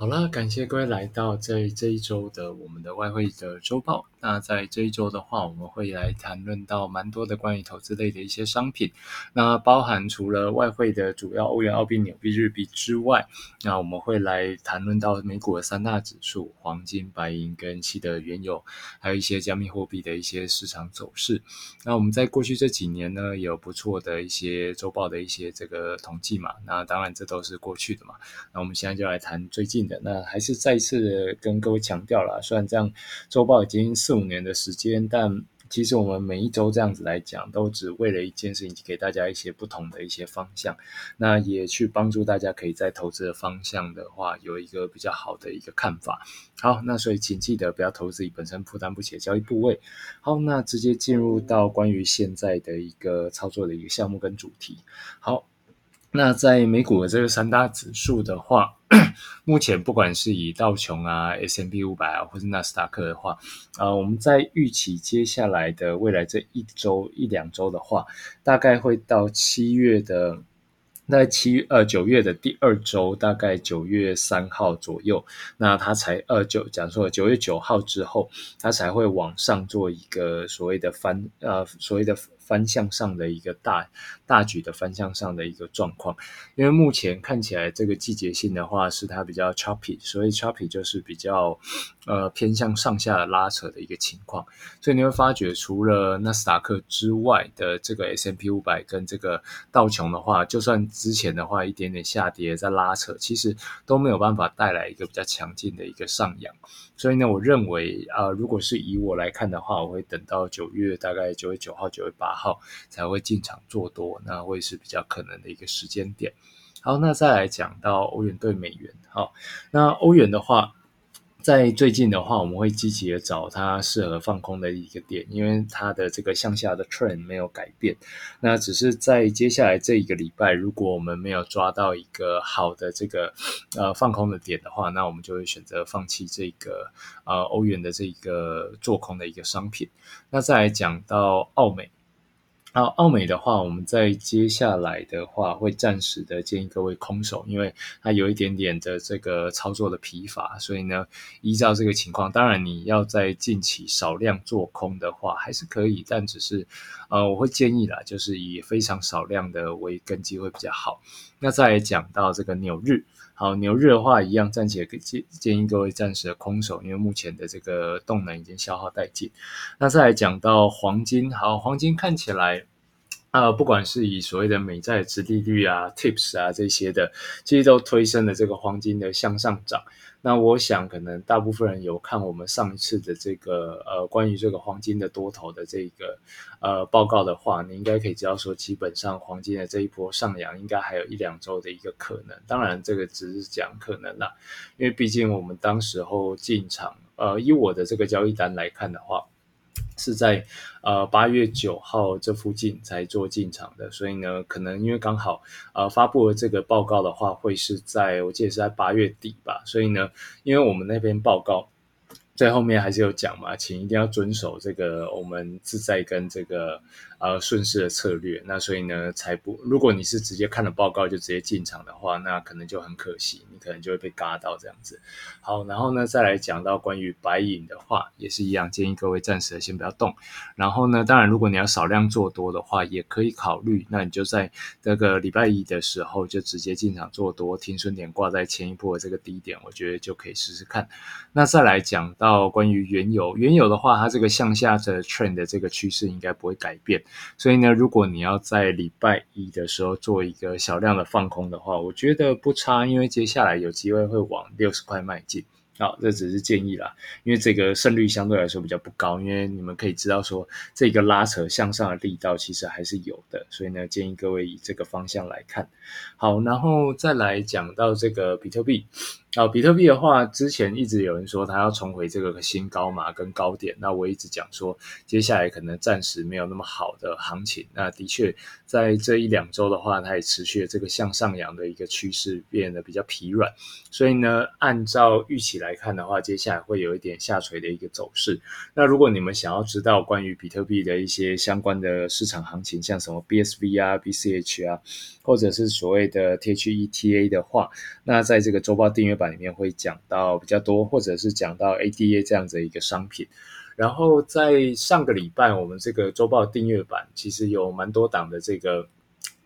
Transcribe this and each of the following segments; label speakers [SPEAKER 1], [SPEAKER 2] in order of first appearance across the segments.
[SPEAKER 1] 好了，感谢各位来到这这一周的我们的外汇的周报。那在这一周的话，我们会来谈论到蛮多的关于投资类的一些商品。那包含除了外汇的主要欧元、澳币、纽币、日币之外，那我们会来谈论到美股的三大指数：黄金、白银跟期的原油，还有一些加密货币的一些市场走势。那我们在过去这几年呢，有不错的一些周报的一些这个统计嘛。那当然这都是过去的嘛。那我们现在就来谈最近。那还是再次跟各位强调了，虽然这样周报已经四五年的时间，但其实我们每一周这样子来讲，都只为了一件事情，给大家一些不同的一些方向，那也去帮助大家可以在投资的方向的话，有一个比较好的一个看法。好，那所以请记得不要投资你本身负担不起的交易部位。好，那直接进入到关于现在的一个操作的一个项目跟主题。好。那在美股的这个三大指数的话，目前不管是以道琼啊、S M P 五百啊，或是纳斯达克的话，啊，我们在预期接下来的未来这一周一两周的话，大概会到七月的，在七呃九月的第二周，大概九月三号左右，那它才呃九讲说九月九号之后，它才会往上做一个所谓的翻呃所谓的。方向上的一个大大举的方向上的一个状况，因为目前看起来这个季节性的话是它比较 choppy，所以 choppy 就是比较呃偏向上下拉扯的一个情况，所以你会发觉除了纳斯达克之外的这个 S M P 五百跟这个道琼的话，就算之前的话一点点下跌在拉扯，其实都没有办法带来一个比较强劲的一个上扬，所以呢，我认为啊，如果是以我来看的话，我会等到九月大概九月九号、九月八。号才会进场做多，那会是比较可能的一个时间点。好，那再来讲到欧元对美元。好，那欧元的话，在最近的话，我们会积极的找它适合放空的一个点，因为它的这个向下的 trend 没有改变。那只是在接下来这一个礼拜，如果我们没有抓到一个好的这个呃放空的点的话，那我们就会选择放弃这个呃欧元的这个做空的一个商品。那再来讲到澳美。那，澳美的话，我们在接下来的话会暂时的建议各位空手，因为它有一点点的这个操作的疲乏，所以呢，依照这个情况，当然你要在近期少量做空的话还是可以，但只是呃，我会建议啦，就是以非常少量的为根基会比较好。那再讲到这个纽日。好，牛日的话一样，暂且建建议各位暂时的空手，因为目前的这个动能已经消耗殆尽。那再来讲到黄金，好，黄金看起来。啊，不管是以所谓的美债殖利率啊、Tips 啊这些的，其实都推升了这个黄金的向上涨。那我想，可能大部分人有看我们上一次的这个呃关于这个黄金的多头的这个呃报告的话，你应该可以知道说，基本上黄金的这一波上扬应该还有一两周的一个可能。当然，这个只是讲可能啦，因为毕竟我们当时候进场，呃，以我的这个交易单来看的话。是在呃八月九号这附近才做进场的，所以呢，可能因为刚好呃发布了这个报告的话，会是在我记得是在八月底吧，所以呢，因为我们那边报告。在后面还是有讲嘛，请一定要遵守这个我们自在跟这个呃顺势的策略。那所以呢，才不如果你是直接看了报告就直接进场的话，那可能就很可惜，你可能就会被嘎到这样子。好，然后呢，再来讲到关于白银的话，也是一样，建议各位暂时先不要动。然后呢，当然如果你要少量做多的话，也可以考虑，那你就在这个礼拜一的时候就直接进场做多，停损点挂在前一波的这个低点，我觉得就可以试试看。那再来讲。到关于原油，原油的话，它这个向下的 trend 的这个趋势应该不会改变，所以呢，如果你要在礼拜一的时候做一个小量的放空的话，我觉得不差，因为接下来有机会会往六十块迈进。好，这只是建议啦，因为这个胜率相对来说比较不高，因为你们可以知道说，这个拉扯向上的力道其实还是有的，所以呢，建议各位以这个方向来看。好，然后再来讲到这个比特币。啊，比特币的话，之前一直有人说它要重回这个新高嘛，跟高点。那我一直讲说，接下来可能暂时没有那么好的行情。那的确，在这一两周的话，它也持续了这个向上扬的一个趋势，变得比较疲软。所以呢，按照预期来看的话，接下来会有一点下垂的一个走势。那如果你们想要知道关于比特币的一些相关的市场行情，像什么 BSV 啊、BCH 啊，或者是所谓的 THETA 的话，那在这个周报订阅。版里面会讲到比较多，或者是讲到 ADA 这样子一个商品。然后在上个礼拜，我们这个周报订阅版其实有蛮多档的这个。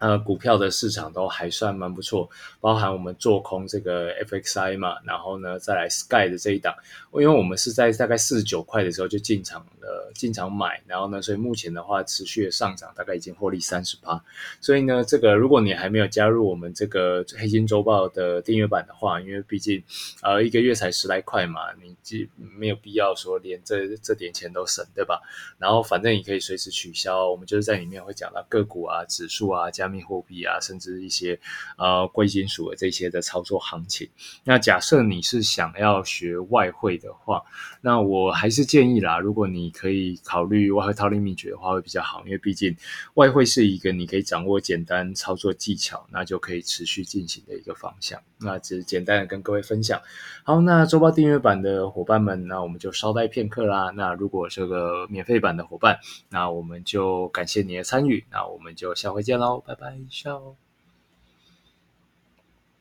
[SPEAKER 1] 呃，股票的市场都还算蛮不错，包含我们做空这个 FXI 嘛，然后呢再来 Sky 的这一档，因为我们是在大概四十九块的时候就进场了，进场买，然后呢，所以目前的话持续的上涨，大概已经获利三十八。所以呢，这个如果你还没有加入我们这个黑金周报的订阅版的话，因为毕竟呃一个月才十来块嘛，你既没有必要说连这这点钱都省，对吧？然后反正你可以随时取消，我们就是在里面会讲到个股啊、指数啊、加。密货币啊，甚至一些呃贵金属的这些的操作行情。那假设你是想要学外汇的话，那我还是建议啦，如果你可以考虑外汇套利秘诀的话，会比较好，因为毕竟外汇是一个你可以掌握简单操作技巧，那就可以持续进行的一个方向。那只是简单的跟各位分享。好，那周报订阅版的伙伴们，那我们就稍待片刻啦。那如果这个免费版的伙伴，那我们就感谢你的参与。那我们就下回见喽，拜拜，笑。